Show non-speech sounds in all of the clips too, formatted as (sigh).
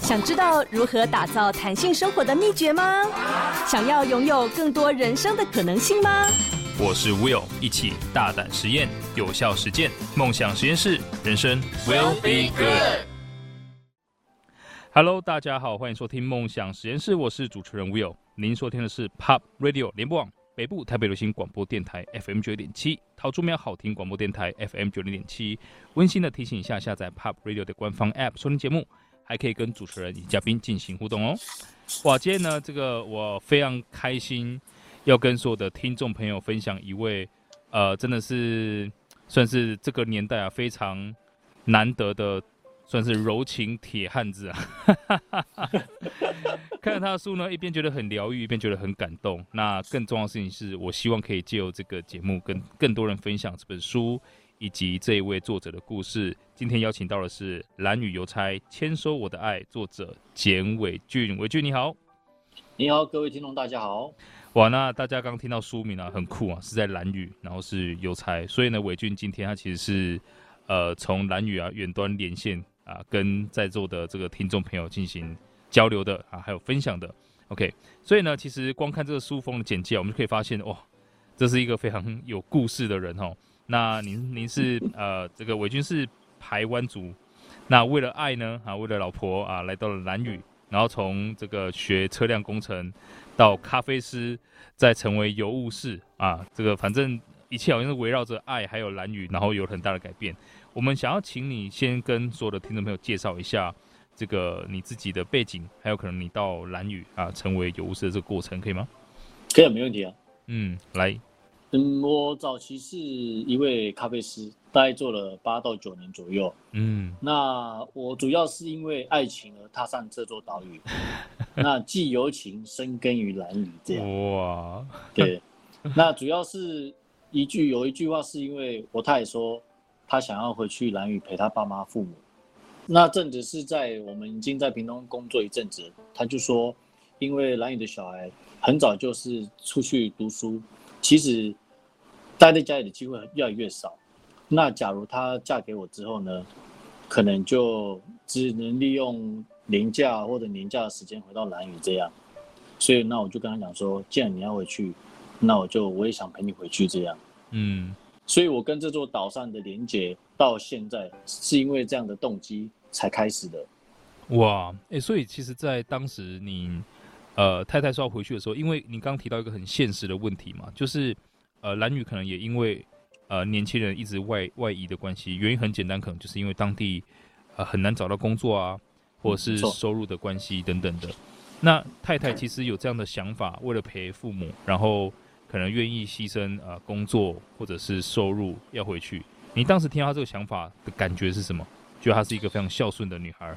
想知道如何打造弹性生活的秘诀吗？想要拥有更多人生的可能性吗？我是 Will，一起大胆实验，有效实践，梦想实验室，人生 Will be good。Hello，大家好，欢迎收听梦想实验室，我是主持人 Will。您收听的是 Pop Radio 联播网北部台北流行广播电台 FM 九点七，桃竹苗好听广播电台 FM 九零点七。温馨的提醒一下，下载 Pop Radio 的官方 App 收听节目。还可以跟主持人与嘉宾进行互动哦！哇，今天呢，这个我非常开心，要跟所有的听众朋友分享一位，呃，真的是算是这个年代啊非常难得的，算是柔情铁汉子啊！(laughs) 看了他的书呢，一边觉得很疗愈，一边觉得很感动。那更重要的事情是，我希望可以借由这个节目，跟更多人分享这本书。以及这一位作者的故事，今天邀请到的是《蓝雨邮差签收我的爱》作者简伟俊。伟俊你好，你好，各位听众大家好。哇，那大家刚听到书名啊，很酷啊，是在蓝雨，然后是邮差，所以呢，伟俊今天他其实是呃从蓝雨啊远端连线啊，跟在座的这个听众朋友进行交流的啊，还有分享的。OK，所以呢，其实光看这个书封的简介，我们就可以发现哇，这是一个非常有故事的人哦。那您您是呃这个伟军是排湾族，那为了爱呢啊，为了老婆啊，来到了兰屿，然后从这个学车辆工程到咖啡师，再成为邮务士啊，这个反正一切好像是围绕着爱还有兰屿，然后有很大的改变。我们想要请你先跟所有的听众朋友介绍一下这个你自己的背景，还有可能你到蓝屿啊成为邮务士的这个过程，可以吗？可以，没问题啊。嗯，来。嗯，我早期是一位咖啡师，大概做了八到九年左右。嗯，那我主要是因为爱情而踏上这座岛屿，(laughs) 那既由情深耕于蓝屿，这样。哇，对，那主要是一句有一句话，是因为我太太说他想要回去蓝屿陪他爸妈父母。那阵子是在我们已经在屏东工作一阵子，他就说，因为蓝屿的小孩很早就是出去读书，其实。待在家里的机会越来越少，那假如她嫁给我之后呢，可能就只能利用年假或者年假的时间回到蓝屿这样，所以那我就跟他讲说，既然你要回去，那我就我也想陪你回去这样，嗯，所以我跟这座岛上的连接到现在是因为这样的动机才开始的。哇，哎、欸，所以其实，在当时你呃太太说要回去的时候，因为你刚刚提到一个很现实的问题嘛，就是。呃，蓝宇可能也因为呃年轻人一直外外移的关系，原因很简单，可能就是因为当地呃很难找到工作啊，或者是收入的关系等等的。那太太其实有这样的想法，为了陪父母，然后可能愿意牺牲呃工作或者是收入要回去。你当时听到他这个想法的感觉是什么？觉得她是一个非常孝顺的女孩。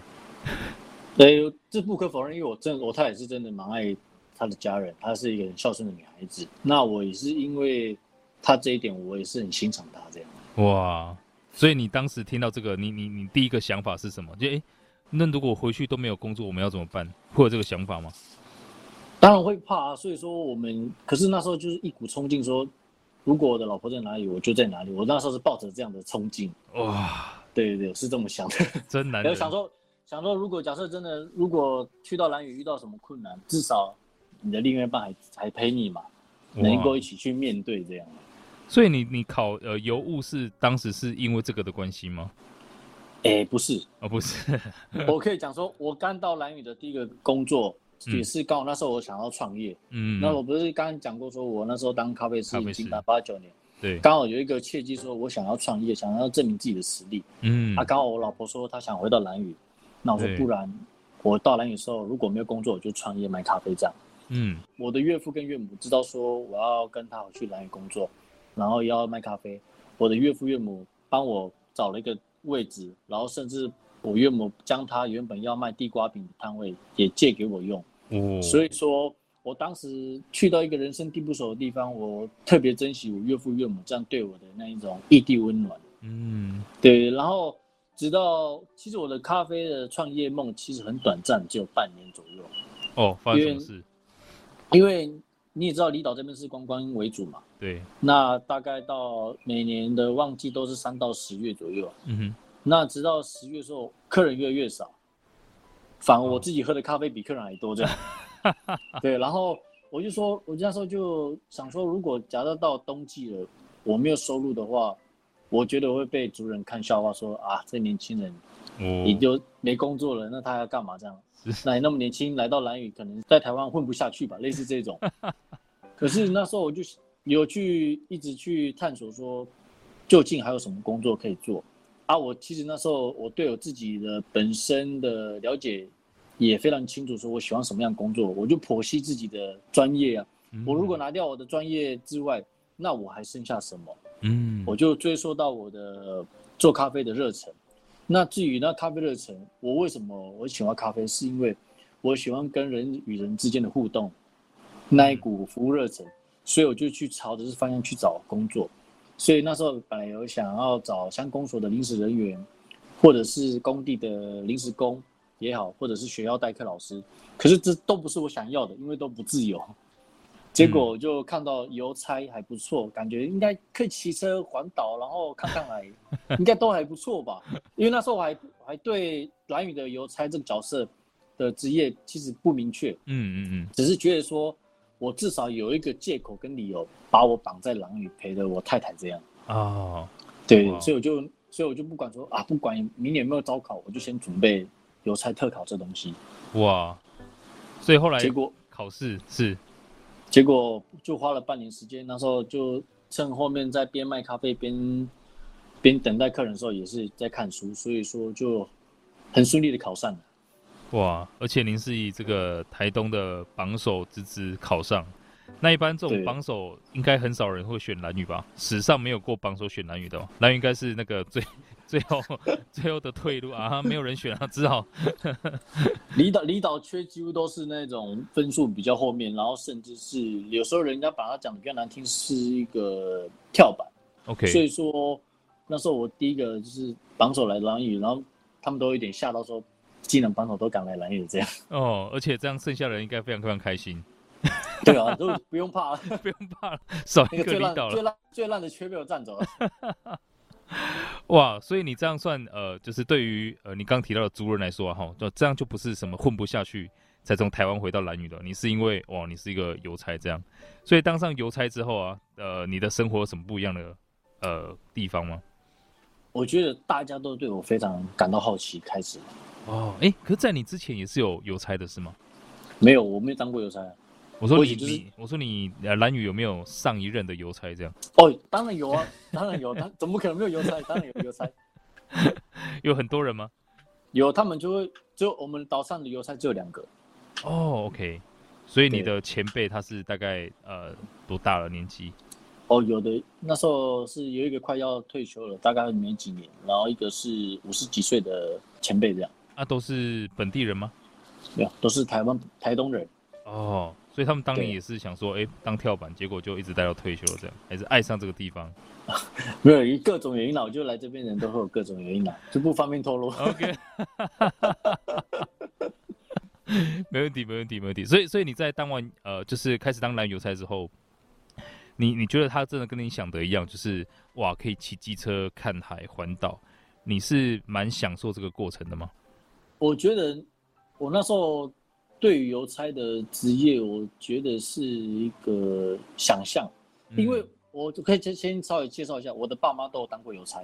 (laughs) 对，这不可否认，因为我真我太也是真的蛮爱。她的家人，她是一个很孝顺的女孩子。那我也是因为她这一点，我也是很欣赏她这样。哇，所以你当时听到这个，你你你第一个想法是什么？就哎、欸，那如果回去都没有工作，我们要怎么办？会有这个想法吗？当然会怕啊。所以说我们，可是那时候就是一股冲劲，说如果我的老婆在哪里，我就在哪里。我那时候是抱着这样的冲劲。哇，对对对，是这么想的。真难得。想说想说，如果假设真的，如果去到蓝屿遇到什么困难，至少。你的另一半还还陪你嘛？能够一起去面对这样。所以你你考呃邮务是当时是因为这个的关系吗？哎、欸，不是哦，不是。我可以讲说，我刚到蓝屿的第一个工作、嗯、也是刚好那时候我想要创业。嗯。那我不是刚刚讲过，说我那时候当咖啡师已经达八九年。对。刚好有一个契机，说我想要创业，想要证明自己的实力。嗯。啊，刚好我老婆说她想回到蓝屿，那我说不然我到蓝屿时候如果没有工作，我就创业卖咖啡这样。嗯，我的岳父跟岳母知道说我要跟他回去蓝屿工作，然后要卖咖啡。我的岳父岳母帮我找了一个位置，然后甚至我岳母将他原本要卖地瓜饼的摊位也借给我用。哦，所以说我当时去到一个人生地不熟的地方，我特别珍惜我岳父岳母这样对我的那一种异地温暖。嗯，对。然后直到其实我的咖啡的创业梦其实很短暂，只有半年左右。哦，发生什么事？因为你也知道，离岛这边是观光为主嘛。对。那大概到每年的旺季都是三到十月左右。嗯哼。那直到十月的时候，客人越来越少，反而我自己喝的咖啡比客人还多，这样。(laughs) 对，然后我就说，我那时候就想说，如果假设到冬季了，我没有收入的话，我觉得会被族人看笑话说，说啊，这年轻人，你就没工作了，那他要干嘛这样？那你那么年轻来到蓝屿，可能在台湾混不下去吧，类似这种。(laughs) 可是那时候我就有去一直去探索说，究竟还有什么工作可以做啊？我其实那时候我对我自己的本身的了解也非常清楚，说我喜欢什么样的工作，我就剖析自己的专业啊。我如果拿掉我的专业之外，那我还剩下什么？嗯，我就追溯到我的做咖啡的热忱。那至于那咖啡热忱，我为什么我喜欢咖啡？是因为我喜欢跟人与人之间的互动，那一股服务热忱，所以我就去朝着这方向去找工作。所以那时候本来有想要找乡公所的临时人员，或者是工地的临时工也好，或者是学校代课老师，可是这都不是我想要的，因为都不自由。(laughs) 结果就看到邮差还不错，感觉应该可以骑车环岛，然后看看来，(laughs) 应该都还不错吧？因为那时候我还还对蓝宇的邮差这个角色的职业其实不明确，嗯嗯嗯，只是觉得说我至少有一个借口跟理由把我绑在蓝宇陪着我太太这样。哦，对，所以我就所以我就不管说啊，不管明年有没有招考，我就先准备邮差特考这东西。哇，所以后来结果考试是。结果就花了半年时间，那时候就趁后面在边卖咖啡边边等待客人的时候，也是在看书，所以说就很顺利的考上了。哇！而且您是以这个台东的榜首之姿考上，那一般这种榜首应该很少人会选蓝女吧？史上没有过榜首选蓝女的哦，兰屿应该是那个最。最后，最后的退路啊，没有人选啊，只好 (laughs) 离岛离岛缺几乎都是那种分数比较后面，然后甚至是有时候人家把它讲的比较难听，是一个跳板。OK，所以说那时候我第一个就是榜首来蓝雨，然后他们都有点吓到说，技能榜首都敢来蓝雨这样。(laughs) 哦，而且这样剩下的人应该非常非常开心。(laughs) 对啊，都不用怕了，不用怕了，少一个离岛了。最烂最烂的缺被我占走了。哇，所以你这样算，呃，就是对于呃你刚提到的族人来说哈，就这样就不是什么混不下去才从台湾回到兰屿的，你是因为哇，你是一个邮差这样，所以当上邮差之后啊，呃，你的生活有什么不一样的呃地方吗？我觉得大家都对我非常感到好奇，开始。哦，哎、欸，可是在你之前也是有邮差的是吗？没有，我没有当过邮差。我说你，就是、你我说你，呃，蓝宇有没有上一任的邮差这样？(laughs) 哦，当然有啊，当然有，他怎么可能没有邮差？当然有邮差。(laughs) 有很多人吗？(laughs) 有，他们就会就我们岛上的邮差只有两个。哦，OK，所以你的前辈他是大概呃多大了年纪？哦，有的那时候是有一个快要退休了，大概没几年，然后一个是五十几岁的前辈这样。啊，都是本地人吗？没有，都是台湾台东人。哦。所以他们当年也是想说，哎、欸，当跳板，结果就一直待到退休了，这样还是爱上这个地方？没有，以各种原因啦，我就来这边人都会有各种原因啦，就不方便透露。(laughs) OK，(laughs) 没问题，没问题，没问题。所以，所以你在当完呃，就是开始当兰屿邮差之后，你你觉得他真的跟你想的一样，就是哇，可以骑机车看海环岛，你是蛮享受这个过程的吗？我觉得我那时候。对于邮差的职业，我觉得是一个想象，嗯、因为我可以先先稍微介绍一下，我的爸妈都有当过邮差，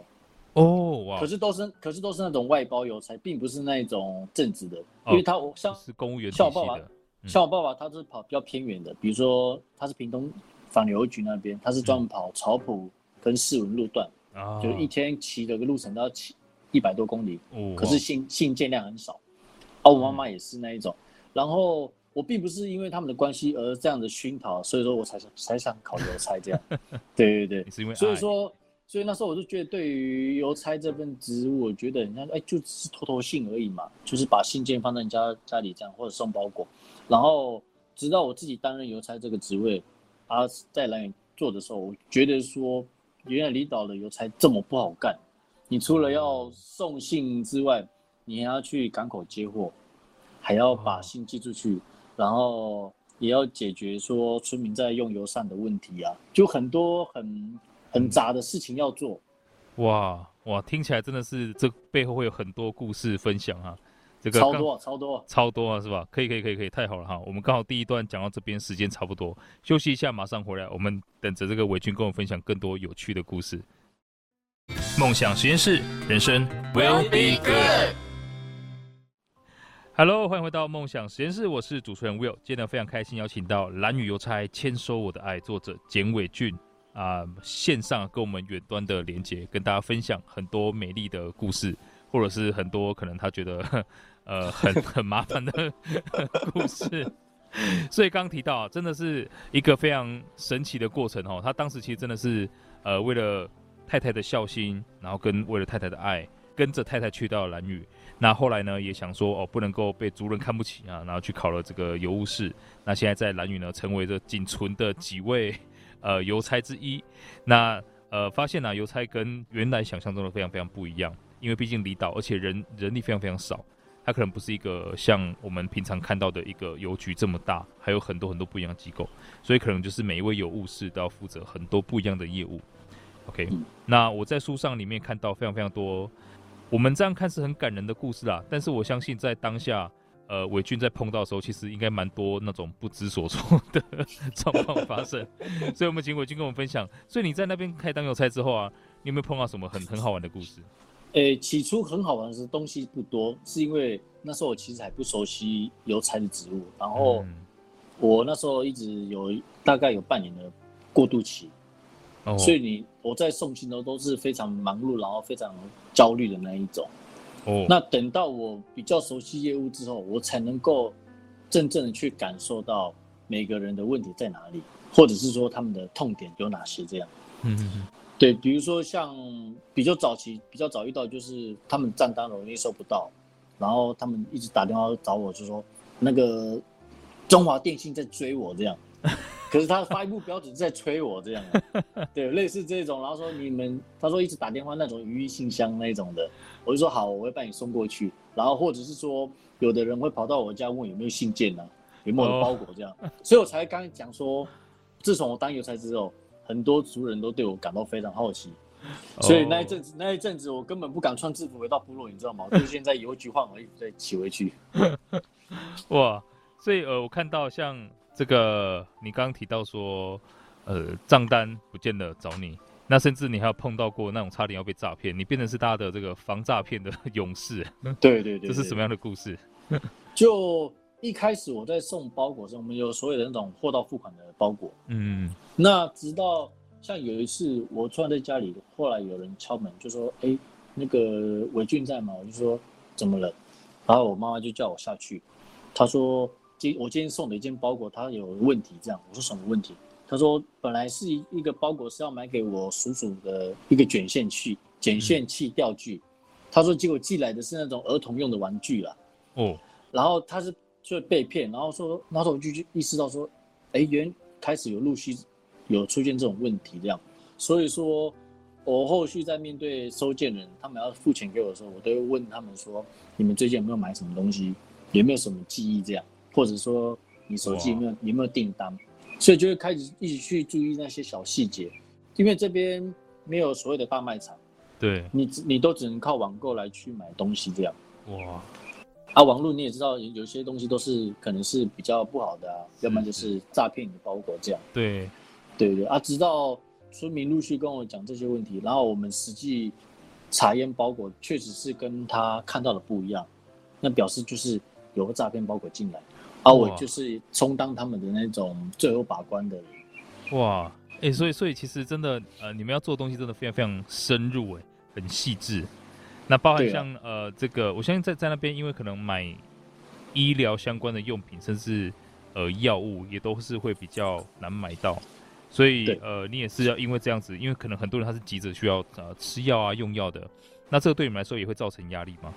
哦哇，可是都是可是都是那种外包邮差，并不是那种正职的，因为他我像是公务员，像我爸爸，嗯、像我爸爸他是跑比较偏远的，比如说他是屏东纺邮局那边，他是专门跑草埔跟市文路段，嗯、就一天骑的个路程都要骑一百多公里，哦、可是信信件量很少，而、啊、我妈妈也是那一种。嗯然后我并不是因为他们的关系而这样的熏陶，所以说我才想才想考邮差这样。(laughs) 对对对，所以说，所以那时候我就觉得，对于邮差这份职务，我觉得人家哎，就只是托托信而已嘛，就是把信件放在人家家里这样，或者送包裹。然后直到我自己担任邮差这个职位，啊，在兰屿做的时候，我觉得说，原来离岛的邮差这么不好干。你除了要送信之外，你还要去港口接货。还要把信寄出去，然后也要解决说村民在用油上的问题啊，就很多很很杂的事情要做。哇，哇，听起来真的是这背后会有很多故事分享啊。这个超多超多超多啊，是吧？可以可以可以可以，太好了哈！我们刚好第一段讲到这边，时间差不多，休息一下，马上回来。我们等着这个伟军跟我分享更多有趣的故事。梦想实验室，人生 will be good。Hello，欢迎回到梦想实验室，我是主持人 Will。今天非常开心邀请到蓝雨邮差签收我的爱作者简伟俊啊、呃，线上跟我们远端的连接，跟大家分享很多美丽的故事，或者是很多可能他觉得。(laughs) 呃，很 (laughs) 很麻烦的故事，所以刚刚提到，真的是一个非常神奇的过程哦。他当时其实真的是呃，为了太太的孝心，然后跟为了太太的爱，跟着太太去到蓝屿。那后来呢，也想说哦，不能够被族人看不起啊，然后去考了这个邮务士。那现在在蓝屿呢，成为这仅存的几位 (laughs) 呃邮差之一。那呃，发现呢、啊，邮差跟原来想象中的非常非常不一样，因为毕竟离岛，而且人人力非常非常少。它可能不是一个像我们平常看到的一个邮局这么大，还有很多很多不一样的机构，所以可能就是每一位邮务士都要负责很多不一样的业务。OK，那我在书上里面看到非常非常多，我们这样看是很感人的故事啊，但是我相信在当下，呃，伟俊在碰到的时候，其实应该蛮多那种不知所措的 (laughs) 状况发生，所以我们请伟俊跟我们分享。所以你在那边开当邮差之后啊，你有没有碰到什么很很好玩的故事？诶、欸，起初很好玩的是东西不多，是因为那时候我其实还不熟悉邮差的职务，然后我那时候一直有大概有半年的过渡期，哦、所以你我在送信的时候都是非常忙碌，然后非常焦虑的那一种。哦，那等到我比较熟悉业务之后，我才能够真正的去感受到每个人的问题在哪里，或者是说他们的痛点有哪些这样。嗯嗯嗯。对，比如说像比较早期、比较早遇到，就是他们账单容易收不到，然后他们一直打电话找我，就说那个中华电信在追我这样，可是他发一部标准在催我这样，(laughs) 对，类似这种，然后说你们，他说一直打电话那种语音信箱那种的，我就说好，我会帮你送过去，然后或者是说有的人会跑到我家问有没有信件呢、啊，有没有包裹这样，所以我才刚才讲说，自从我当邮差之后。很多族人都对我感到非常好奇，所以那一阵子，那一阵子我根本不敢穿制服回到部落，你知道吗？(laughs) 就现在邮局换我衣服再骑回去。(laughs) 哇，所以呃，我看到像这个，你刚刚提到说，呃，账单不见得找你，那甚至你还有碰到过那种差点要被诈骗，你变成是大家的这个防诈骗的勇士。(laughs) 对对对，对，这是什么样的故事？就。一开始我在送包裹的时候，我们有所有的那种货到付款的包裹。嗯，那直到像有一次我突然在家里，后来有人敲门就说：“哎、欸，那个伟俊在吗？”我就说：“怎么了？”然后我妈妈就叫我下去。她说：“今我今天送的一件包裹，它有问题。”这样我说：“什么问题？”他说：“本来是一个包裹是要买给我叔叔的一个卷线器、卷线器钓具。他说结果寄来的是那种儿童用的玩具啦。哦，然后他是。就被骗，然后说，然后我就意识到说，哎，原开始有陆续有出现这种问题这样，所以说，我后续在面对收件人，他们要付钱给我的时候，我都会问他们说，你们最近有没有买什么东西，有没有什么记忆这样，或者说你手机有没有有没有订单，所以就会开始一起去注意那些小细节，因为这边没有所谓的大卖场，对。你你都只能靠网购来去买东西这样，哇。啊，网络你也知道，有些东西都是可能是比较不好的啊，要不然就是诈骗的包裹这样。对，对对啊，直到村民陆续跟我讲这些问题，然后我们实际查验包裹，确实是跟他看到的不一样，那表示就是有个诈骗包裹进来，而、啊、我就是充当他们的那种最后把关的人。哇，哎、欸，所以所以其实真的，呃，你们要做的东西真的非常非常深入，哎，很细致。那包含像、啊、呃这个，我相信在在那边，因为可能买医疗相关的用品，甚至呃药物也都是会比较难买到，所以呃你也是要因为这样子，因为可能很多人他是急着需要呃吃药啊用药的，那这个对你们来说也会造成压力吗？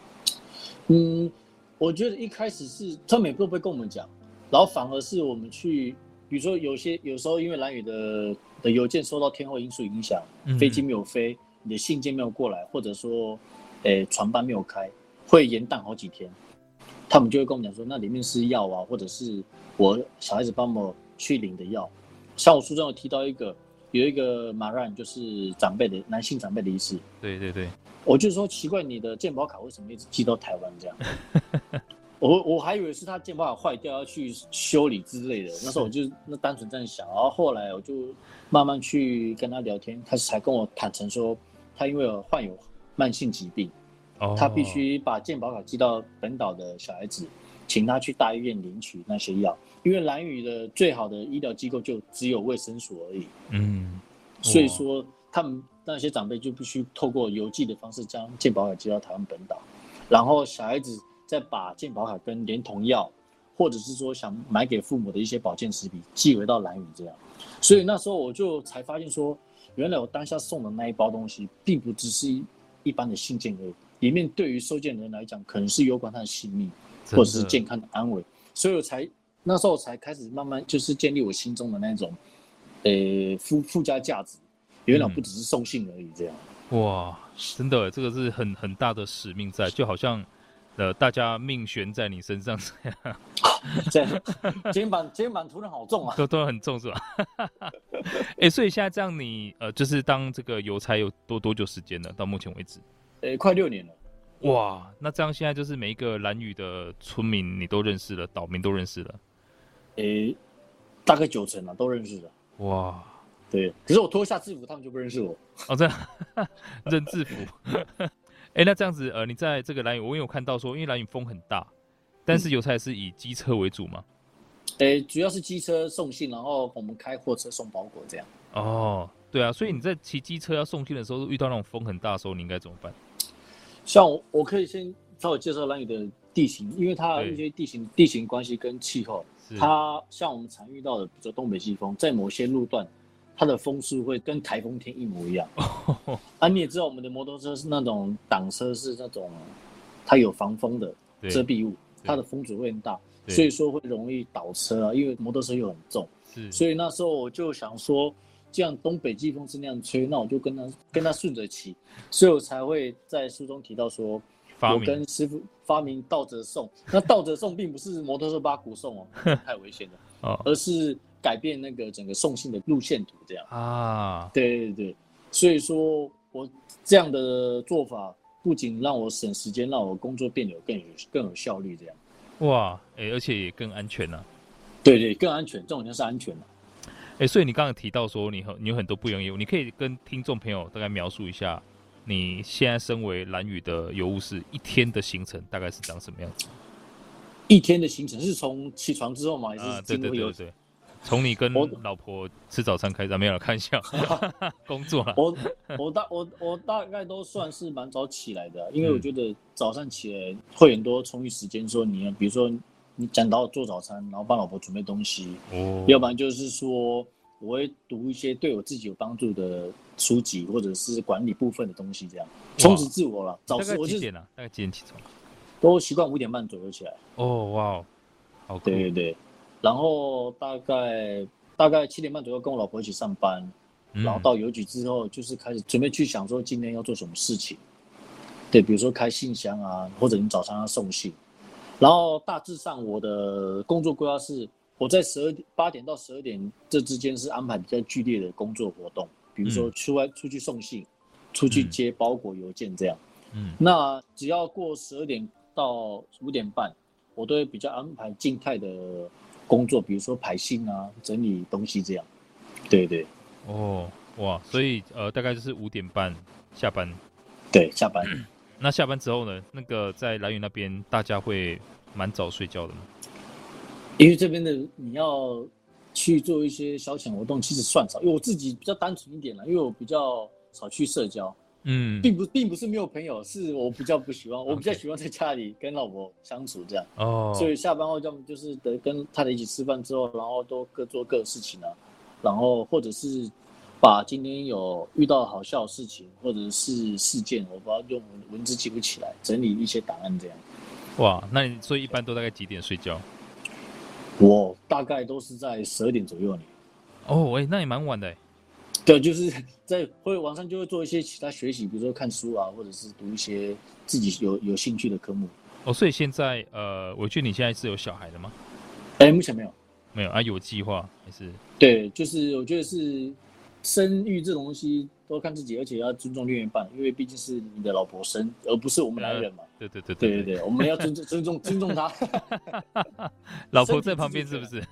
嗯，我觉得一开始是他们也不会跟我们讲，然后反而是我们去，比如说有些有时候因为蓝宇的的邮件受到天候因素影响，飞机没有飞，你的信件没有过来，或者说。诶，船班没有开，会延宕好几天，他们就会跟我们讲说，那里面是药啊，或者是我小孩子帮我去领的药。像我书中有提到一个，有一个马兰，就是长辈的男性长辈的意思。对对对。我就说奇怪，你的健保卡为什么一直寄到台湾这样？(laughs) 我我还以为是他健保卡坏掉要去修理之类的，那时候我就那单纯这样想，然后后来我就慢慢去跟他聊天，他才跟我坦诚说，他因为有患有慢性疾病，哦、他必须把健保卡寄到本岛的小孩子，请他去大医院领取那些药，因为蓝屿的最好的医疗机构就只有卫生所而已，嗯，(laughs) 所以说他们那些长辈就必须透过邮寄的方式将健保卡寄到台湾本岛，然后小孩子。再把健保卡跟连同药，或者是说想买给父母的一些保健食品寄回到蓝屿这样，所以那时候我就才发现说，原来我当下送的那一包东西，并不只是一一般的信件而已，里面对于收件人来讲，可能是有关他的性命，或者是健康的安危，所以我才那时候才开始慢慢就是建立我心中的那种，呃附附加价值，原来不只是送信而已这样。嗯、哇，真的，这个是很很大的使命在，就好像。呃，大家命悬在你身上这样，(laughs) 这样肩膀肩膀突然好重啊，都都很重是吧？哎、欸，所以现在这样你呃，就是当这个邮差有多多久时间了？到目前为止，呃、欸，快六年了。哇，那这样现在就是每一个蓝屿的村民你都认识了，岛民都认识了。诶、欸，大概九成啊，都认识了。哇，对，可是我脱下制服，他们就不认识我。哦，这样 (laughs) 认制服。哎、欸，那这样子，呃，你在这个蓝雨，我有看到说，因为蓝雨风很大，但是邮差是以机车为主吗？哎、欸，主要是机车送信，然后我们开货车送包裹这样。哦，对啊，所以你在骑机车要送信的时候，遇到那种风很大的时候，你应该怎么办？像我，我可以先稍微介绍蓝雨的地形，因为它有一些地形地形关系跟气候，它像我们常遇到的，比如说东北季风，在某些路段。它的风速会跟台风天一模一样。啊，你也知道，我们的摩托车是那种挡车，是那种它有防风的遮蔽物，它的风阻会很大，所以说会容易倒车啊。因为摩托车又很重，所以那时候我就想说，既然东北季风是那样吹，那我就跟他跟他顺着骑，所以我才会在书中提到说，我跟师傅发明倒着送。那倒着送并不是摩托车八股送哦，(laughs) 太危险了，而是。改变那个整个送信的路线图，这样啊，对对对，所以说我这样的做法不仅让我省时间，让我工作变得更有更有效率，这样。哇，哎、欸，而且也更安全呢、啊。对，对对，更安全，这种就是安全哎、欸，所以你刚刚提到说你很你有很多不一样业务，你可以跟听众朋友大概描述一下，你现在身为蓝宇的邮务士一天的行程大概是长什么样子？一天的行程是从起床之后吗？还是、对对对，对。从你跟老婆吃早餐开始，没有看一下，(laughs) 工作了。我我大我我大概都算是蛮早起来的，因为我觉得早上起来会很多充裕时间，说你，比如说你讲到做早餐，然后帮老婆准备东西，哦，要不然就是说我会读一些对我自己有帮助的书籍，或者是管理部分的东西，这样充实自我了。早上我几点了？大概几点起床？都习惯五点半左右起来。哦，哇，好，对对对。然后大概大概七点半左右跟我老婆一起上班，嗯、然后到邮局之后就是开始准备去想说今天要做什么事情，对，比如说开信箱啊，或者你早上要送信，然后大致上我的工作规划是我在十二点八点到十二点这之间是安排比较剧烈的工作活动，比如说出外出去送信，出去接包裹邮件这样，嗯，那只要过十二点到五点半，我都会比较安排静态的。工作，比如说排信啊，整理东西这样，对对。哦，哇，所以呃，大概就是五点半下班。对，下班。(clears throat) 那下班之后呢？那个在兰屿那边，大家会蛮早睡觉的吗？因为这边的你要去做一些消遣活动，其实算少。因为我自己比较单纯一点啦，因为我比较少去社交。嗯，并不并不是没有朋友，是我比较不喜欢，我比较喜欢在家里跟老婆相处这样。哦、okay.，所以下班后要么就是得跟太太一起吃饭之后，然后都各做各的事情啊，然后或者是把今天有遇到好笑的事情或者是事件，我把它用文字记录起来，整理一些档案这样。哇，那你所以一般都大概几点睡觉？我大概都是在十二点左右呢。哦，喂，那也蛮晚的。对，就是 (laughs) 在会网上就会做一些其他学习，比如说看书啊，或者是读一些自己有有兴趣的科目。哦，所以现在呃，我觉得你现在是有小孩的吗？哎，目前没有，没有啊，有计划还是？对，就是我觉得是生育这种东西都看自己，而且要尊重另一半，因为毕竟是你的老婆生，而不是我们男人嘛。对对对对对对，(laughs) 我们要尊重尊重尊重他。(laughs) 老婆在旁边是不是？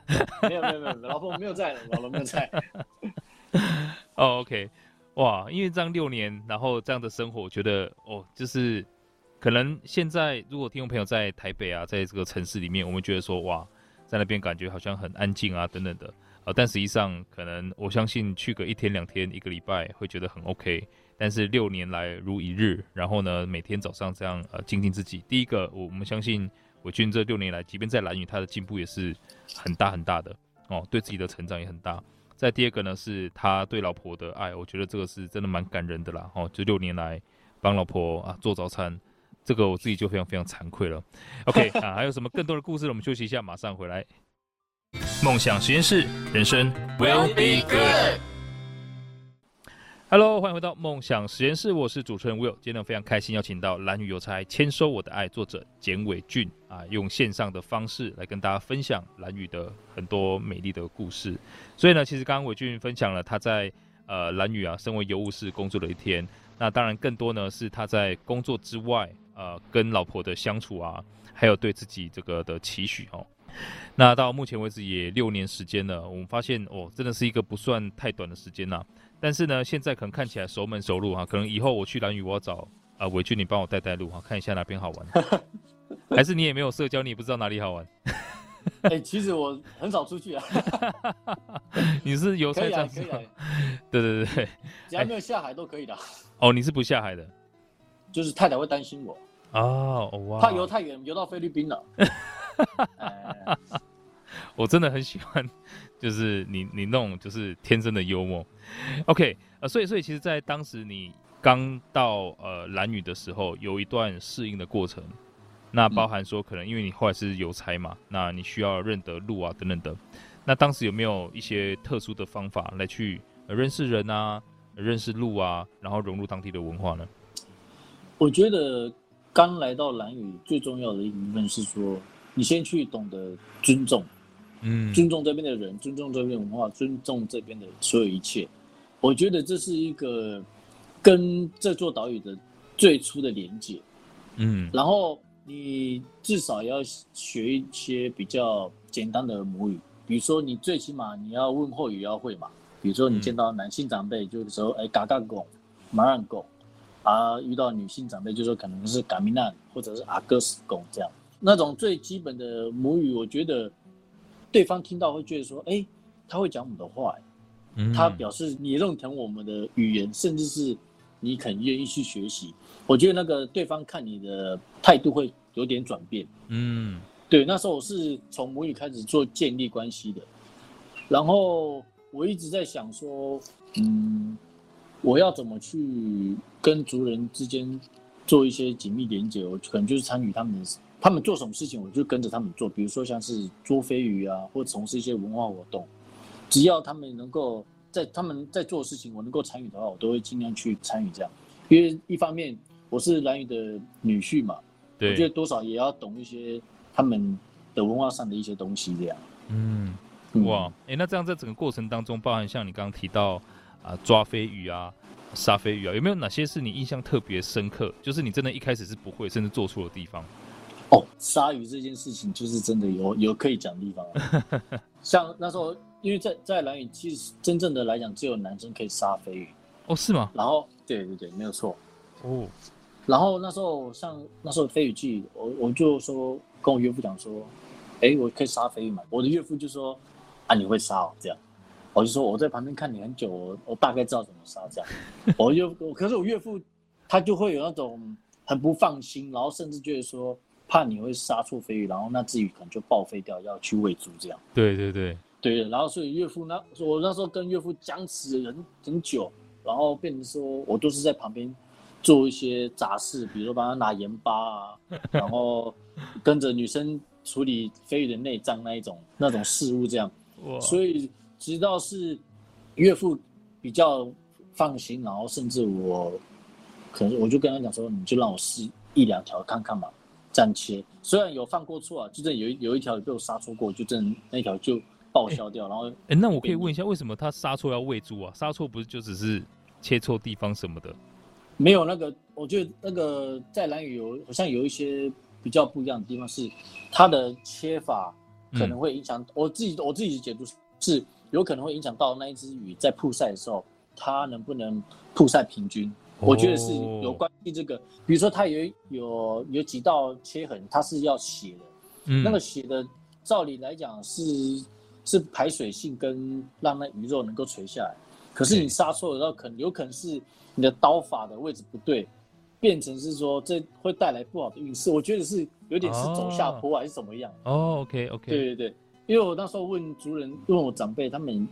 没有没有没有，老婆没有在，老婆没有在。(laughs) 哦，OK，哇，因为这样六年，然后这样的生活，我觉得哦，就是可能现在如果听众朋友在台北啊，在这个城市里面，我们觉得说哇，在那边感觉好像很安静啊，等等的。呃，但实际上可能我相信去个一天两天一个礼拜会觉得很 OK，但是六年来如一日，然后呢，每天早上这样呃精进自己。第一个，我我们相信伟军这六年来，即便在蓝雨，他的进步也是很大很大的哦，对自己的成长也很大。再第二个呢，是他对老婆的爱，我觉得这个是真的蛮感人的啦。哦，这六年来帮老婆啊做早餐，这个我自己就非常非常惭愧了。OK (laughs) 啊，还有什么更多的故事？我们休息一下，马上回来。梦想实验室，人生 will be good。Hello，欢迎回到梦想实验室，我是主持人 Will。今天非常开心邀请到蓝雨邮差签收我的爱作者简伟俊啊，用线上的方式来跟大家分享兰屿的很多美丽的故事。所以呢，其实刚刚伟俊分享了他在呃兰屿啊，身为邮务士工作的一天。那当然更多呢是他在工作之外，呃，跟老婆的相处啊，还有对自己这个的期许哦。那到目前为止也六年时间了，我们发现哦，真的是一个不算太短的时间呐。但是呢，现在可能看起来熟门熟路哈，可能以后我去兰屿，我要找啊伟俊你帮我带带路哈，看一下哪边好玩。(laughs) 还是你也没有社交，你也不知道哪里好玩？(laughs) 哎、欸，其实我很少出去啊。(laughs) 你是邮差这样子？可以啊，可以啊。对对对，只要没有下海都可以的。哦，你是不下海的？就是太太会担心我哦，哇，怕游太远，游到菲律宾了。我真的很喜欢，就是你你那种就是天生的幽默。OK，呃，所以所以其实，在当时你刚到呃蓝屿的时候，有一段适应的过程。那包含说，可能因为你后来是邮差嘛，那你需要认得路啊等等的。那当时有没有一些特殊的方法来去认识人啊、认识路啊，然后融入当地的文化呢？我觉得刚来到蓝屿最重要的一部分是说。你先去懂得尊重，嗯，尊重这边的人，尊重这边文化，尊重这边的所有一切。我觉得这是一个跟这座岛屿的最初的连接，嗯。然后你至少要学一些比较简单的母语，比如说你最起码你要问候语要会嘛。比如说你见到男性长辈，就是说哎嘎嘎拱，马让拱，啊，遇到女性长辈，就说可能是嘎米娜或者是阿哥斯拱这样。那种最基本的母语，我觉得对方听到会觉得说：“哎，他会讲我们的话，嗯，他表示你认同我们的语言，甚至是你肯愿意去学习。”我觉得那个对方看你的态度会有点转变。嗯，对，那时候我是从母语开始做建立关系的，然后我一直在想说，嗯，我要怎么去跟族人之间做一些紧密连接？我可能就是参与他们的。他们做什么事情，我就跟着他们做。比如说，像是捉飞鱼啊，或从事一些文化活动，只要他们能够在他们在做的事情，我能够参与的话，我都会尽量去参与这样。因为一方面我是蓝宇的女婿嘛，我觉得多少也要懂一些他们的文化上的一些东西这样。嗯，哇，哎、欸，那这样在整个过程当中，包含像你刚刚提到啊抓飞鱼啊、杀飞鱼啊，有没有哪些是你印象特别深刻？就是你真的一开始是不会，甚至做错的地方？哦，鲨鱼这件事情就是真的有有可以讲的地方，(laughs) 像那时候，因为在在蓝屿，其实真正的来讲，只有男生可以杀飞鱼。哦，是吗？然后，对对对，没有错。哦，然后那时候像那时候飞鱼季，我我就说跟我岳父讲说，哎，我可以杀飞鱼嘛？我的岳父就说，啊，你会杀哦？这样，我就说我在旁边看你很久，我我大概知道怎么杀这样。(laughs) 我就可是我岳父他就会有那种很不放心，然后甚至觉得说。怕你会杀错飞鱼，然后那只鱼可能就报废掉，要去喂猪这样。对对对对，然后所以岳父那我那时候跟岳父僵持很很久，然后变成说我都是在旁边做一些杂事，比如说帮他拿盐巴啊，然后跟着女生处理飞鱼的内脏那一种那种事物这样。哇！所以直到是岳父比较放心，然后甚至我可能我就跟他讲说，你就让我试一两条看看嘛。这样切，虽然有犯过错啊，就这有有一条被我杀错过，就这那条就报销掉，然后哎、欸，那我可以问一下，为什么他杀错要喂猪啊？杀错不是就只是切错地方什么的？没有那个，我觉得那个在蓝雨有好像有一些比较不一样的地方是，它的切法可能会影响、嗯、我自己我自己的解读是有可能会影响到那一只鱼在曝晒的时候，它能不能曝晒平均？哦、我觉得是有关系这个，比如说它有有有几道切痕，它是要血的，嗯、那个血的照理来讲是是排水性跟让那鱼肉能够垂下来，可是你杀错了，然后，可能有可能是。你的刀法的位置不对，变成是说这会带来不好的运势。我觉得是有点是走下坡还是怎么样？哦，OK OK，对对对，因为我那时候问族人，问我长辈，他们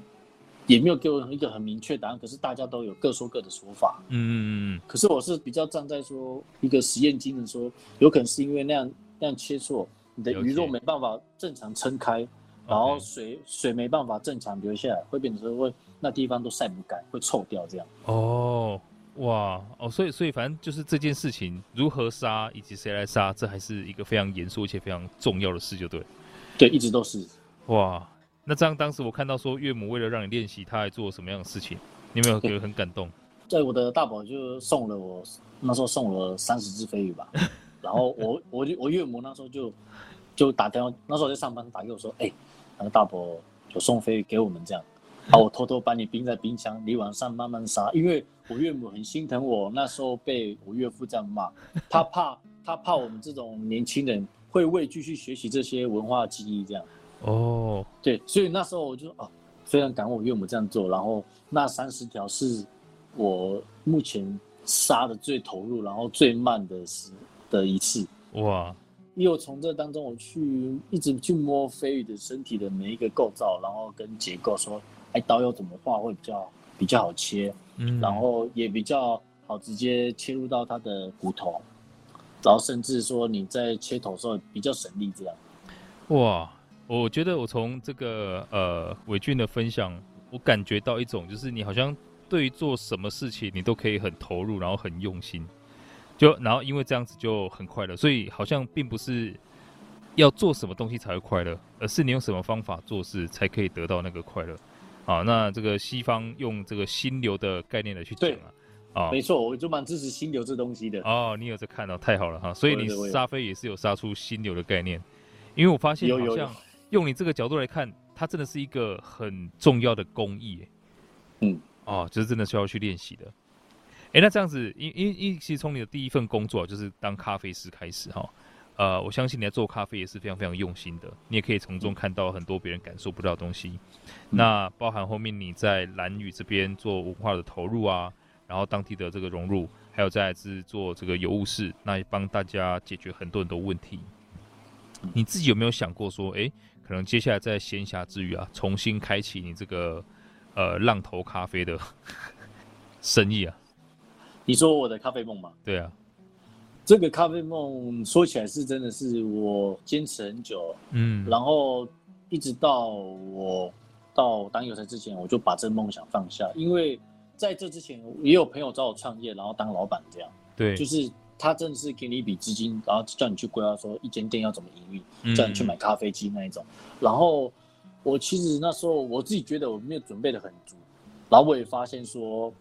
也没有给我一个很明确答案。可是大家都有各说各的说法。嗯嗯嗯。可是我是比较站在说一个实验精神，说有可能是因为那样那样切错，你的鱼肉没办法正常撑开，然后水水没办法正常流下来，会变成说会那地方都晒不干，会臭掉这样。哦。哇哦，所以所以反正就是这件事情如何杀以及谁来杀，这还是一个非常严肃且非常重要的事，就对。对，一直都是。哇，那这样当时我看到说岳母为了让你练习，他还做了什么样的事情？你有没有觉得很感动？在我的大宝就送了我那时候送了三十只飞鱼吧，(laughs) 然后我我我岳母那时候就就打电话，那时候我在上班，打给我说，哎、欸，那个大宝有送飞鱼给我们这样。好，我偷偷把你冰在冰箱，你晚上慢慢杀。因为我岳母很心疼我，那时候被我岳父这样骂，他怕他怕我们这种年轻人会畏惧去学习这些文化记忆这样。哦，对，所以那时候我就说啊，非常感恩我岳母这样做。然后那三十条是我目前杀的最投入，然后最慢的时的一次。哇！因为从这当中我去一直去摸飞鱼的身体的每一个构造，然后跟结构说。哎，刀要怎么画会比较比较好切，嗯，然后也比较好直接切入到它的骨头，然后甚至说你在切头的时候比较省力这样。哇，我觉得我从这个呃伟俊的分享，我感觉到一种就是你好像对于做什么事情你都可以很投入，然后很用心，就然后因为这样子就很快乐，所以好像并不是要做什么东西才会快乐，而是你用什么方法做事才可以得到那个快乐。啊，那这个西方用这个心流的概念来去讲啊，啊，没错，我就蛮支持心流这东西的。哦，你有在看到，太好了哈，所以你杀飞也是有杀出心流的概念，因为我发现好像用你这个角度来看，它真的是一个很重要的工艺，嗯，哦，就是真的需要去练习的。哎，那这样子，因因因其实从你的第一份工作就是当咖啡师开始哈。呃，我相信你在做咖啡也是非常非常用心的，你也可以从中看到很多别人感受不到的东西。嗯、那包含后面你在蓝屿这边做文化的投入啊，然后当地的这个融入，还有再来是做这个邮务室，那也帮大家解决很多很多问题。你自己有没有想过说，哎，可能接下来在闲暇之余啊，重新开启你这个呃浪头咖啡的 (laughs) 生意啊？你说我的咖啡梦吗？对啊。这个咖啡梦说起来是真的是我坚持很久，嗯，然后一直到我到当邮差之前，我就把这个梦想放下，因为在这之前也有朋友找我创业，然后当老板这样，对，就是他真的是给你一笔资金，然后叫你去规划说一间店要怎么营运，嗯，叫你去买咖啡机那一种，然后我其实那时候我自己觉得我没有准备的很足，然后我也发现说，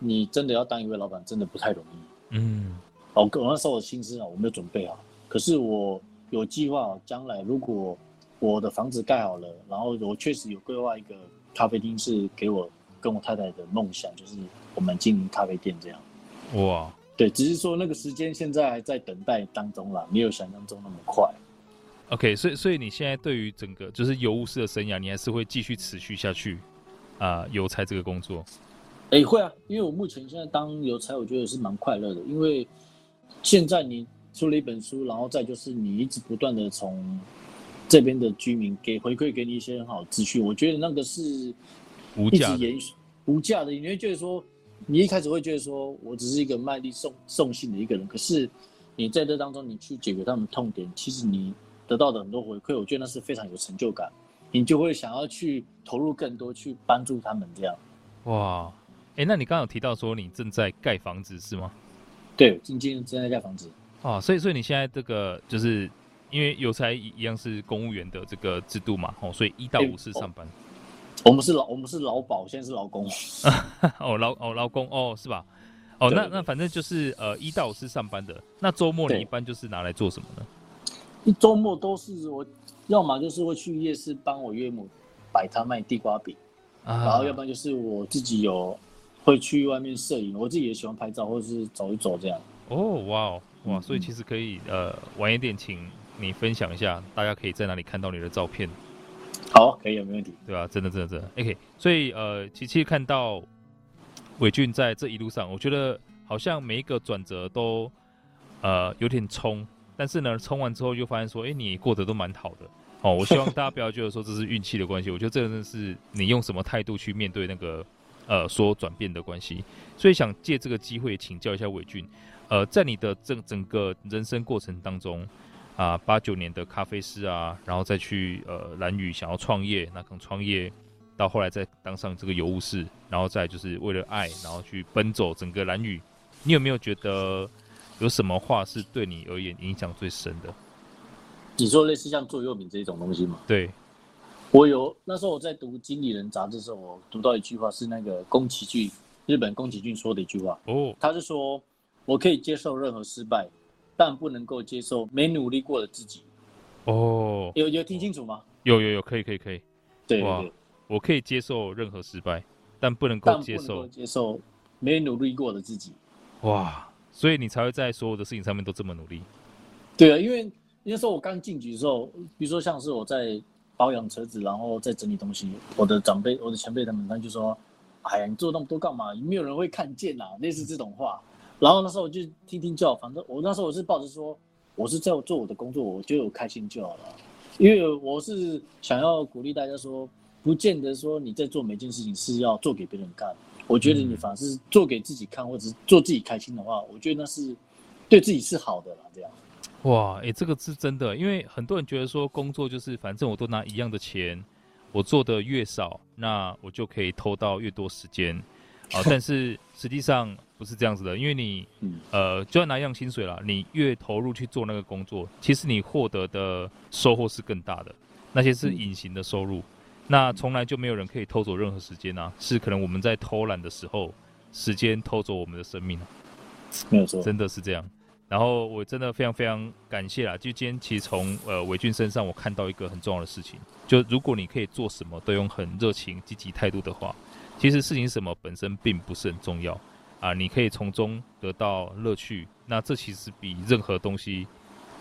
你真的要当一位老板真的不太容易，嗯。哦，我那时候我心思啊，我没有准备好。可是我有计划，将来如果我的房子盖好了，然后我确实有规划一个咖啡厅，是给我跟我太太的梦想，就是我们经营咖啡店这样。哇，对，只是说那个时间现在还在等待当中啦，没有想象中那么快。OK，所以所以你现在对于整个就是邮务师的生涯，你还是会继续持续下去啊？邮差这个工作？哎、欸，会啊，因为我目前现在当邮差，我觉得是蛮快乐的，因为。现在你出了一本书，然后再就是你一直不断的从这边的居民给回馈给你一些很好的资讯，我觉得那个是无价延续无价的。你会觉得说，你一开始会觉得说我只是一个卖力送送信的一个人，可是你在这当中你去解决他们痛点，其实你得到的很多回馈，我觉得那是非常有成就感，你就会想要去投入更多去帮助他们这样。哇，哎、欸，那你刚刚有提到说你正在盖房子是吗？对，今天正在盖房子。哦，所以所以你现在这个就是因为邮差一样是公务员的这个制度嘛，哦，所以一到五是上班。欸我们是老，我们是劳保，现在是劳工。(laughs) 哦，劳哦劳工哦，是吧？哦，那那反正就是呃一到五是上班的。那周末你一般就是拿来做什么呢？一周末都是我，要么就是会去夜市帮我岳母摆摊卖地瓜饼，啊、然后要不然就是我自己有会去外面摄影，我自己也喜欢拍照或者是走一走这样。哦，哇哦，哇，所以其实可以呃晚一点请你分享一下，大家可以在哪里看到你的照片。好，可以，有没问题，对吧？真的，真的，真的，OK。所以，呃，琪琪看到伟俊在这一路上，我觉得好像每一个转折都呃有点冲，但是呢，冲完之后就发现说，哎，你过得都蛮好的。哦，我希望 (laughs) 大家不要觉得说这是运气的关系，我觉得这真的是你用什么态度去面对那个呃说转变的关系。所以想借这个机会请教一下伟俊，呃，在你的整整个人生过程当中。啊，八九年的咖啡师啊，然后再去呃蓝宇想要创业，那可能创业到后来再当上这个邮务士，然后再就是为了爱，然后去奔走整个蓝宇。你有没有觉得有什么话是对你而言影响最深的？你说类似像座右铭这种东西吗？对，我有那时候我在读《经理人》杂志的时候，我读到一句话是那个宫崎骏，日本宫崎骏说的一句话哦，他是说我可以接受任何失败。但不能够接受没努力过的自己。哦，有有听清楚吗？有有有，可以可以可以。对，对，对，我可以接受任何失败，但不能够接受接受没努力过的自己。哇，所以你才会在所有的事情上面都这么努力。对啊，因为那时候我刚进局的时候，比如说像是我在保养车子，然后在整理东西，我的长辈、我的前辈他们，他就说：“哎呀，你做那么多干嘛？没有人会看见呐。”类似这种话。然后那时候我就听听就好，反正我那时候我是抱着说，我是在做我的工作，我就有开心就好了。因为我是想要鼓励大家说，不见得说你在做每件事情是要做给别人看。我觉得你反而是做给自己看，或者是做自己开心的话，我觉得那是对自己是好的啦。这样。哇，哎，这个是真的，因为很多人觉得说工作就是反正我都拿一样的钱，我做的越少，那我就可以偷到越多时间啊。但是实际上。不是这样子的，因为你，呃，就要拿一样薪水啦，你越投入去做那个工作，其实你获得的收获是更大的。那些是隐形的收入，那从来就没有人可以偷走任何时间啊，是可能我们在偷懒的时候，时间偷走我们的生命。没有错，真的是这样。然后我真的非常非常感谢啦，就今天其实从呃伟俊身上我看到一个很重要的事情，就如果你可以做什么都用很热情积极态度的话，其实事情什么本身并不是很重要。啊，你可以从中得到乐趣，那这其实比任何东西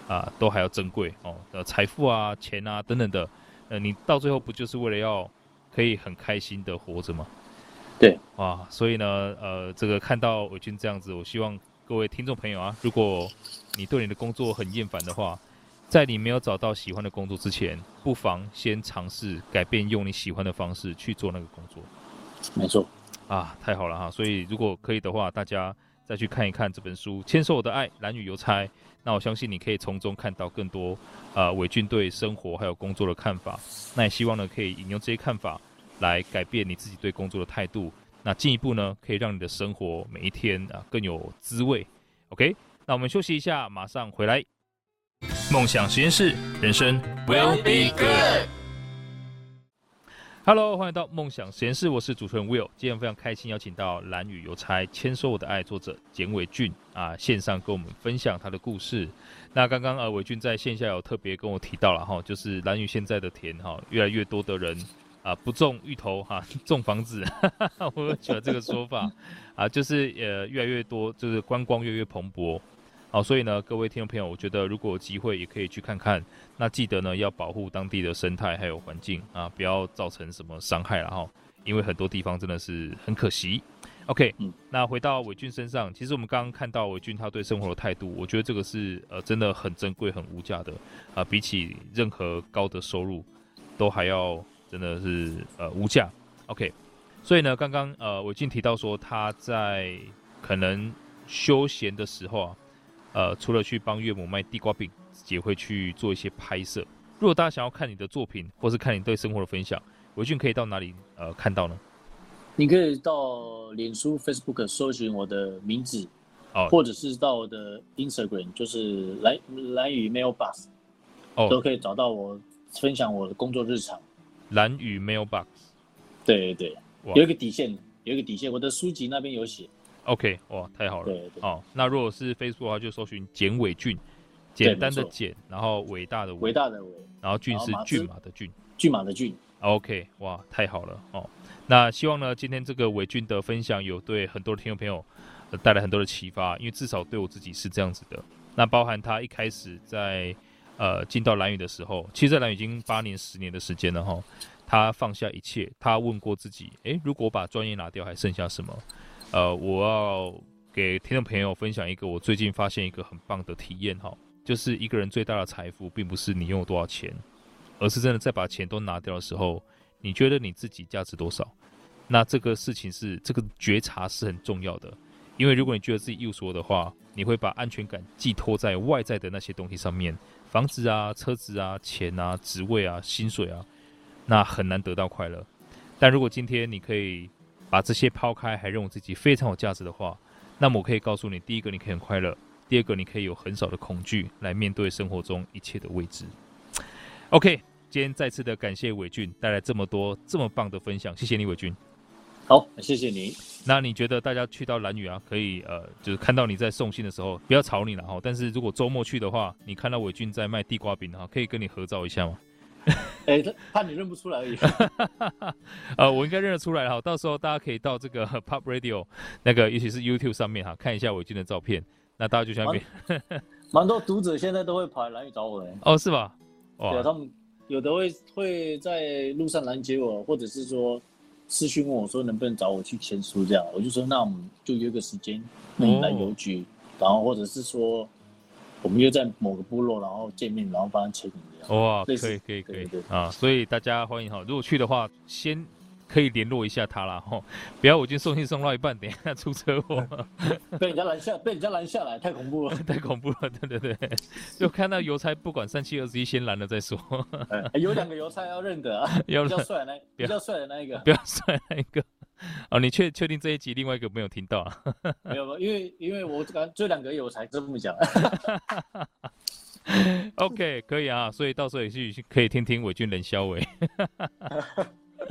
啊都还要珍贵哦。呃，财富啊、钱啊等等的，呃，你到最后不就是为了要可以很开心的活着吗？对，啊，所以呢，呃，这个看到伟军这样子，我希望各位听众朋友啊，如果你对你的工作很厌烦的话，在你没有找到喜欢的工作之前，不妨先尝试改变，用你喜欢的方式去做那个工作。没错。啊，太好了哈！所以如果可以的话，大家再去看一看这本书《牵手我的爱男女邮差》。那我相信你可以从中看到更多呃伟俊对生活还有工作的看法。那也希望呢可以引用这些看法来改变你自己对工作的态度。那进一步呢可以让你的生活每一天啊更有滋味。OK，那我们休息一下，马上回来。梦想实验室，人生 will be good。Hello，欢迎到梦想实验室，我是主持人 Will。今天非常开心邀请到蓝屿邮差签收我的爱作者简伟俊啊，线上跟我们分享他的故事。那刚刚呃伟俊在线下有特别跟我提到了哈，就是蓝屿现在的田哈，越来越多的人啊不种芋头哈，(laughs) 种房子，(laughs) 我很喜欢这个说法啊，就是呃越来越多，就是观光越来越蓬勃。好，所以呢，各位听众朋友，我觉得如果有机会也可以去看看。那记得呢，要保护当地的生态还有环境啊，不要造成什么伤害了哈。因为很多地方真的是很可惜。OK，嗯，那回到伟俊身上，其实我们刚刚看到伟俊他对生活的态度，我觉得这个是呃真的很珍贵、很无价的啊，比起任何高的收入都还要真的是呃无价。OK，所以呢，刚刚呃伟俊提到说他在可能休闲的时候啊。呃，除了去帮岳母卖地瓜饼，也会去做一些拍摄。如果大家想要看你的作品，或是看你对生活的分享，维俊可以到哪里呃看到呢？你可以到脸书 Facebook 搜寻我的名字，哦，或者是到我的 Instagram，就是蓝蓝雨 Mailbus，哦，都可以找到我分享我的工作日常。蓝雨 Mailbox，对对对，有一个底线，有一个底线，我的书籍那边有写。OK，哇，太好了。对对，哦，那如果是 Facebook 的话，就搜寻简伟俊，简单的简，然后伟大的伟，伟大的伟，然后俊是骏马的骏，骏马的骏。OK，哇，太好了哦。那希望呢，今天这个伟俊的分享有对很多的听众朋友带来很多的启发，因为至少对我自己是这样子的。那包含他一开始在呃进到蓝雨的时候，其实在兰屿已经八年、十年的时间了哈。他放下一切，他问过自己：诶，如果我把专业拿掉，还剩下什么？呃，我要给听众朋友分享一个我最近发现一个很棒的体验哈，就是一个人最大的财富，并不是你拥有多少钱，而是真的在把钱都拿掉的时候，你觉得你自己价值多少？那这个事情是这个觉察是很重要的，因为如果你觉得自己一无所有的话，你会把安全感寄托在外在的那些东西上面，房子啊、车子啊、钱啊、职位啊、薪水啊，那很难得到快乐。但如果今天你可以把这些抛开，还认为自己非常有价值的话，那么我可以告诉你，第一个你可以很快乐，第二个你可以有很少的恐惧来面对生活中一切的未知。OK。今天再次的感谢伟俊带来这么多这么棒的分享，谢谢你伟俊。好，谢谢你。那你觉得大家去到蓝屿啊，可以呃，就是看到你在送信的时候，不要吵你了哈。但是如果周末去的话，你看到伟俊在卖地瓜饼哈，可以跟你合照一下吗？(laughs) 哎、欸，怕你认不出来而已。(laughs) 呃，我应该认得出来哈。到时候大家可以到这个 (laughs) Pop Radio 那个，尤其是 YouTube 上面哈，看一下伟俊的照片。那大家就像边，蛮多读者现在都会跑来兰屿找我的。哦，是吧？哇，对他们。有的会会在路上拦截我，或者是说私讯问我说能不能找我去签书这样，我就说那我们就约个时间，那你来邮局，然后或者是说我们约在某个部落，然后见面，然后帮他签名这样。哇，可以可以可以啊，所以大家欢迎哈，如果去的话先。可以联络一下他啦，吼，不要我已经送信送到一半，等一下出车祸，(laughs) 被人家拦下，被人家拦下来，太恐怖了，(laughs) 太恐怖了，对对对，就看到邮差不管三七二十一，先拦了再说。欸、有两个邮差要认得啊，(laughs) 比较帅的那，比较帅的那一个，比较帅那一个。(laughs) 哦，你确确定这一集另外一个没有听到啊？(laughs) 没有，因为因为我刚这两个月我才这么讲。(laughs) OK，可以啊，所以到时候也是可以听听伟俊人肖伟。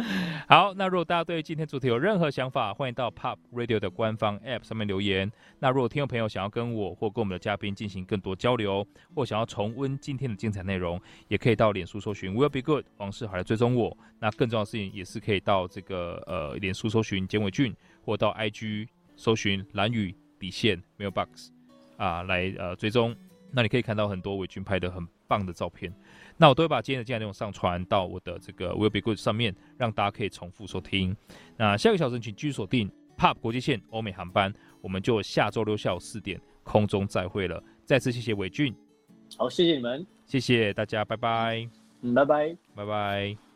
(laughs) 好，那如果大家对今天主题有任何想法，欢迎到 Pop Radio 的官方 App 上面留言。那如果听众朋友想要跟我或跟我们的嘉宾进行更多交流，或想要重温今天的精彩内容，也可以到脸书搜寻 Will Be Good 王世豪来追踪我。那更重要的事情也是可以到这个呃脸书搜寻简伟俊，或到 IG 搜寻兰屿底线 Mailbox 啊来呃追踪。那你可以看到很多伟俊拍的很棒的照片。那我都会把今天的精彩内容上传到我的这个 Will Be Good 上面，让大家可以重复收听。那下个小时请继续锁定 POP 国际线欧美航班，我们就下周六下午四点空中再会了。再次谢谢伟俊，好，谢谢你们，谢谢大家，拜拜，嗯，拜拜，拜拜。